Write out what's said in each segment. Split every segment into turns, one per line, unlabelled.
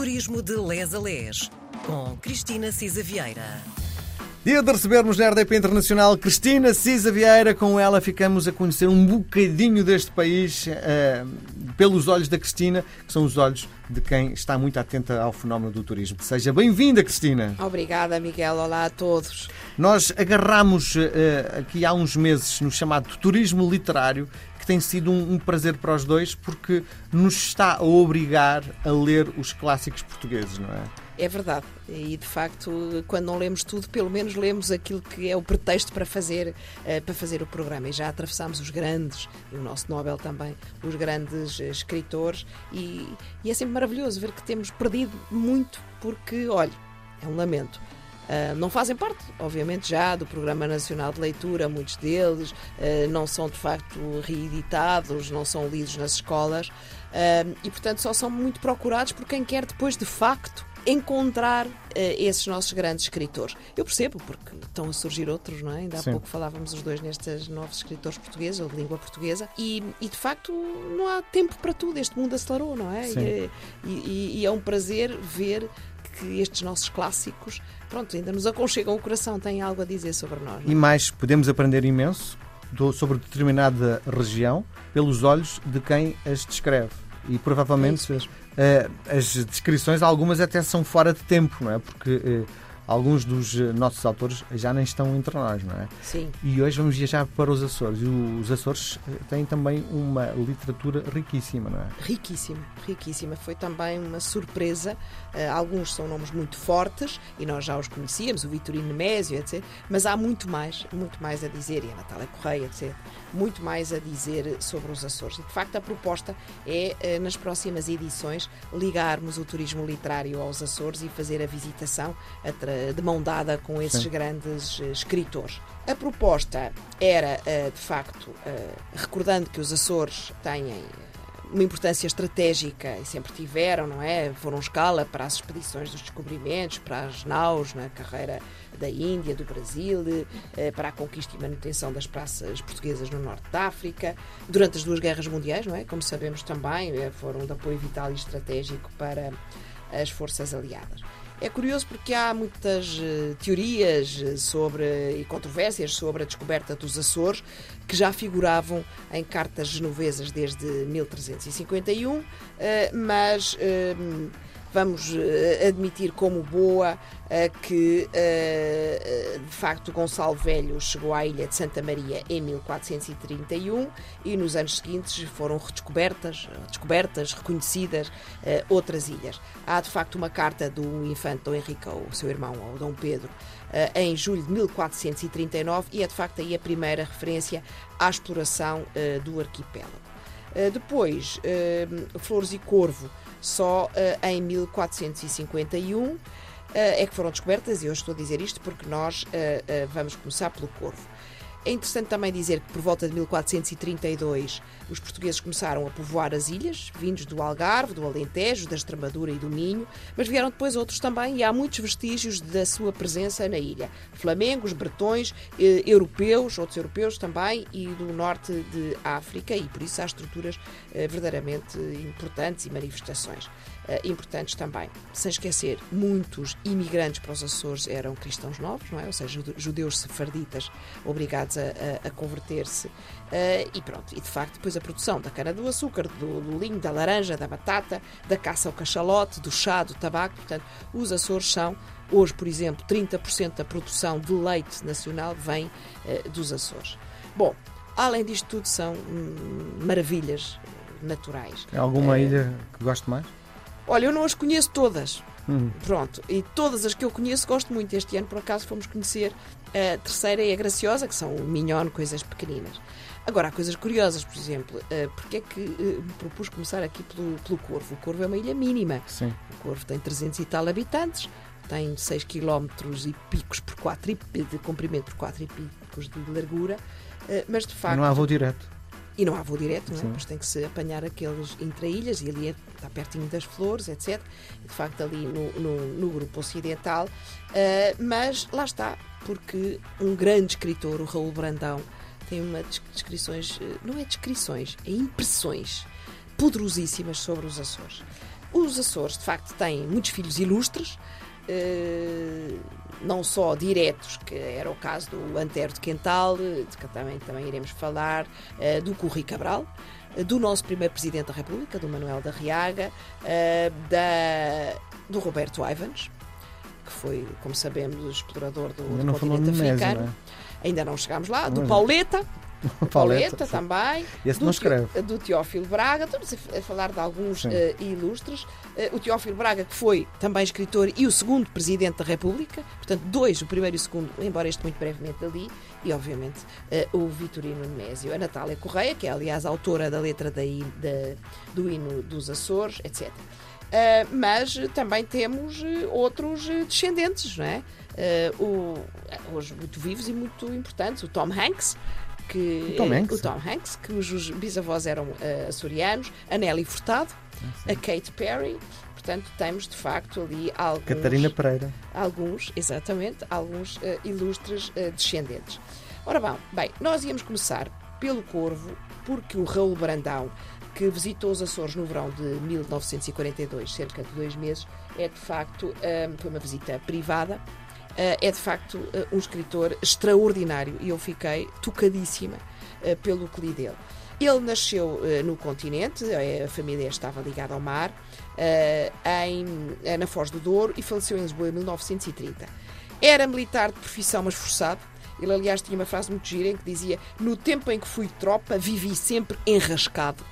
Turismo de Les a Les, com Cristina Cisa Vieira.
Dia de recebermos na RDP Internacional Cristina Cisa Vieira. Com ela ficamos a conhecer um bocadinho deste país uh, pelos olhos da Cristina, que são os olhos de quem está muito atenta ao fenómeno do turismo. Seja bem-vinda, Cristina.
Obrigada, Miguel. Olá a todos.
Nós agarramos uh, aqui há uns meses no chamado turismo literário, que tem sido um, um prazer para os dois, porque nos está a obrigar a ler os clássicos portugueses, não é?
É verdade. E de facto, quando não lemos tudo, pelo menos lemos aquilo que é o pretexto para fazer, uh, para fazer o programa. E já atravessámos os grandes, e o nosso Nobel também, os grandes uh, escritores, e, e, é sempre maravilhoso ver que temos perdido muito, porque, olha, é um lamento. Uh, não fazem parte, obviamente, já do Programa Nacional de Leitura, muitos deles não são de facto reeditados, não são lidos nas escolas e, portanto, só são muito procurados por quem quer depois de facto encontrar uh, esses nossos grandes escritores. Eu percebo, porque estão a surgir outros, não é? Ainda há Sim. pouco falávamos os dois nestes novos escritores portugueses, ou de língua portuguesa, e, e, de facto não há tempo para tudo, este mundo acelerou, não é? E, e, e, é um prazer ver que estes nossos clássicos, pronto, ainda nos aconchegam o coração, têm algo a dizer sobre nós.
É? E mais, podemos aprender imenso sobre determinada região pelos olhos de quem as descreve. E provavelmente é as descrições, algumas até são fora de tempo, não é? Porque uh, alguns dos eh, nossos autores já nem estão entre nós, não é?
Sim.
E hoje vamos viajar para os Açores. E os Açores têm também uma literatura riquíssima, não é?
Riquíssima, riquíssima. Foi também uma surpresa. Uh, alguns são nomes muito fortes e nós já os conhecíamos, o Vitorino Nemésio, etc. Mas há muito mais, muito mais a dizer, e a Natália Correia, etc. Muito mais a dizer sobre os Açores. E de facto a proposta é, nas próximas edições, ligarmos o turismo literário aos Açores e fazer a visitação através de mão dada com esses Sim. grandes eh, escritores. A proposta era, eh, de facto, eh, recordando que os Açores têm uma importância estratégica e sempre tiveram, não é? Foram escala para as expedições dos descobrimentos, para as naus na carreira da Índia, do Brasil, para a conquista e manutenção das praças portuguesas no norte da África, durante as duas guerras mundiais, não é? Como sabemos também, foram de apoio vital e estratégico para as forças aliadas. É curioso porque há muitas uh, teorias eh, sobre e controvérsias sobre a descoberta dos Açores que já figuravam em cartas genovesas desde 1351, uh, mas vamos uh, admitir como boa uh, que uh, de facto Gonçalo Velho chegou à ilha de Santa Maria em 1431 e nos anos seguintes foram redescobertas, descobertas, reconhecidas outras ilhas. Há de facto uma carta do infante Dom Henrique ao seu irmão, ao Dom Pedro, em julho de 1439 e é de facto aí a primeira referência à exploração do arquipélago. Depois, Flores e Corvo só uh, em 1451 uh, eh, é que foram descobertas, e eu estou a dizer isto porque nós uh, vamos começar pelo Corvo. É interessante também dizer que por volta de 1432 os portugueses começaram a povoar as ilhas, vindos do Algarve, do Alentejo, da Extremadura e do Minho, mas vieram depois outros também e há muitos vestígios da sua presença na ilha. Flamengos, bretões, eh, europeus, outros europeus também e do norte de África e por isso há estruturas eh, verdadeiramente importantes e manifestações. Eh, importantes também. Sem esquecer, muitos imigrantes para os Açores eram cristãos novos, não é? ou seja, judeus sefarditas obrigados a, a, a converter-se. Uh, e pronto, e de facto, depois a produção da cana-do-açúcar, do, do linho, da laranja, da batata, da caça ao cachalote, do chá, do tabaco. Portanto, os Açores são Hoje, por exemplo, 30% da produção de leite nacional vem uh, dos Açores. Bom, além disto tudo, são hum, maravilhas naturais.
Alguma ilha que goste mais?
Olha, eu não as conheço todas. Hum. Pronto, e todas as que eu conheço gosto muito. Este ano, por acaso, fomos conhecer a terceira e a graciosa, que são o mignon, coisas pequeninas. Agora, há coisas curiosas, por exemplo, uh, porque é que uh, me propus começar aqui pelo, pelo Corvo? O Corvo é uma ilha mínima.
Sim.
O Corvo tem 300 e tal habitantes, tem 6 km e picos por 4 de comprimento por 4 e picos de largura, uh, mas de facto.
Não há voo direto.
E não há voo direto, não é? Pois tem que se apanhar aqueles intra-ilhas e ali é, está pertinho das flores, etc. De facto, ali no, no, no grupo ocidental. Uh, mas lá está, porque um grande escritor, o Raul Brandão, tem uma descrições, ah, não é descrições, é impressões poderosíssimas sobre os Açores. Os Açores, de facto, têm muitos filhos ilustres, não só diretos, que era o caso do Antero de Quental, de que também, também iremos falar, eh, do Curri Cabral, eh, do nosso primeiro Presidente da República, do Manuel da Riaga, da, do Roberto Ivans, que foi, como sabemos, explorador do, do continente africano. Não é? Ainda não chegámos lá, do Pauleta, Pauleta também.
Esse do, não escreve.
Do Teófilo Braga. Estamos a falar de alguns uh, ilustres. Uh, o Teófilo Braga, que foi também escritor e o segundo Presidente da República. Portanto, dois, o primeiro e o segundo, embora este muito brevemente ali. E, obviamente, uh, o Vitorino Nemésio. A Natália Correia, que é, aliás, autora da letra da, da, do hino dos Açores, etc. mas também temos outros descendentes, não é? O, hoje muito vivos e muito importantes. O Tom Hanks, que
o Tom Hanks,
o Tom Hanks cujos bisavós eram uh, açorianos, a Nelly Furtado, ah, a Kate Perry. Portanto, temos de facto ali alguns.
Catarina Pereira.
Alguns, exatamente, alguns uh, ilustres uh, descendentes. Ora bom, bem, nós íamos começar pelo Corvo, porque o Raul Brandão, que visitou os Açores no verão de 1942, cerca de dois meses, é de facto, foi uma visita privada, eh, é de facto eh, um escritor extraordinário e eu fiquei tocadíssima eh, pelo que li dele. Ele nasceu no continente, a família estava ligada ao mar, em, na Foz do Douro e faleceu em Lisboa em 1930. Era militar de profissão, mas forçado. Ele, aliás, tinha uma frase muito gira em que dizia: No tempo em que fui tropa, vivi sempre enrascado.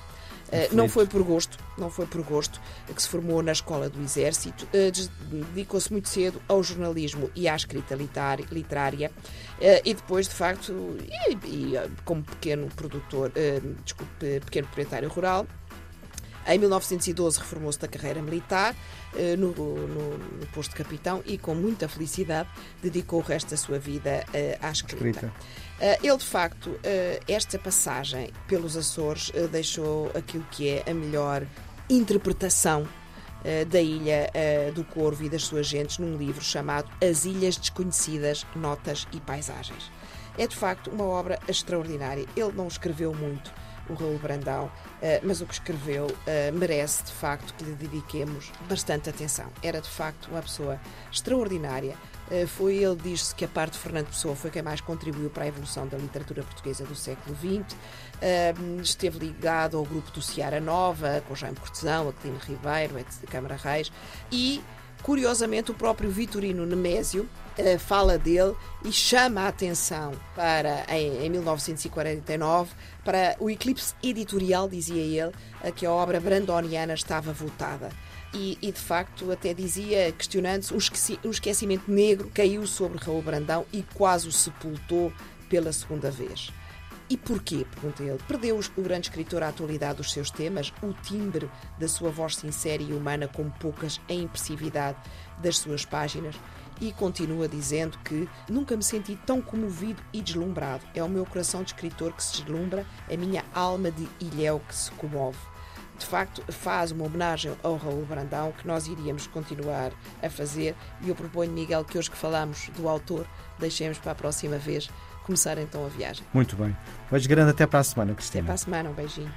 Uh, não foi por gosto, não foi por gosto que se formou na escola do Exército, uh, dedicou-se muito cedo ao jornalismo e à escrita literária. Uh, e depois, de facto, e, e como pequeno produtor, desculpe, pequeno proprietário rural, em 1912 reformou-se da carreira militar no, no, no, posto de capitão e, com muita felicidade, dedicou o resto da sua vida à escrita. escrita. Eh, ele, de facto, eh, esta passagem pelos Açores eh, deixou aquilo que é a melhor interpretação da Ilha do Corvo e das suas gentes num livro chamado As Ilhas Desconhecidas, Notas e Paisagens. É de facto uma obra extraordinária. Ele não escreveu muito, o Raul Brandão, mas o que escreveu merece de facto que lhe dediquemos bastante atenção. Era de facto uma pessoa extraordinária, eh, foi ele, diz-se que a parte de Fernando Pessoa foi quem mais contribuiu para a evolução da literatura portuguesa do século XX. esteve ligado ao grupo do Seara Nova, com Jaime Cortesão, Aquilino Ribeiro, a Câmara Reis, e, curiosamente, o próprio Vitorino Nemésio eh, fala dele e chama a atenção para, em, em 1949, para o eclipse editorial, dizia ele, que a obra brandoniana estava votada e, e, de facto até dizia, questionando-se, um esquecimento negro caiu sobre Raul Brandão e quase o sepultou pela segunda vez. E porquê? Pergunta ele. Perdeu o grande escritor a atualidade dos seus temas, o timbre da sua voz sincera e humana, com poucas a impressividade das suas páginas? E continua dizendo que nunca me senti tão comovido e deslumbrado. É o meu coração de escritor que se deslumbra, a minha alma de ilhéu que se comove de facto faz uma homenagem ao Raul Brandão que nós iríamos continuar a fazer e eu proponho, Miguel, que hoje que falamos do autor, deixemos para a próxima vez começar então a viagem.
Muito bem. Beijo grande até para a semana, Cristina.
Até para a semana, um beijinho.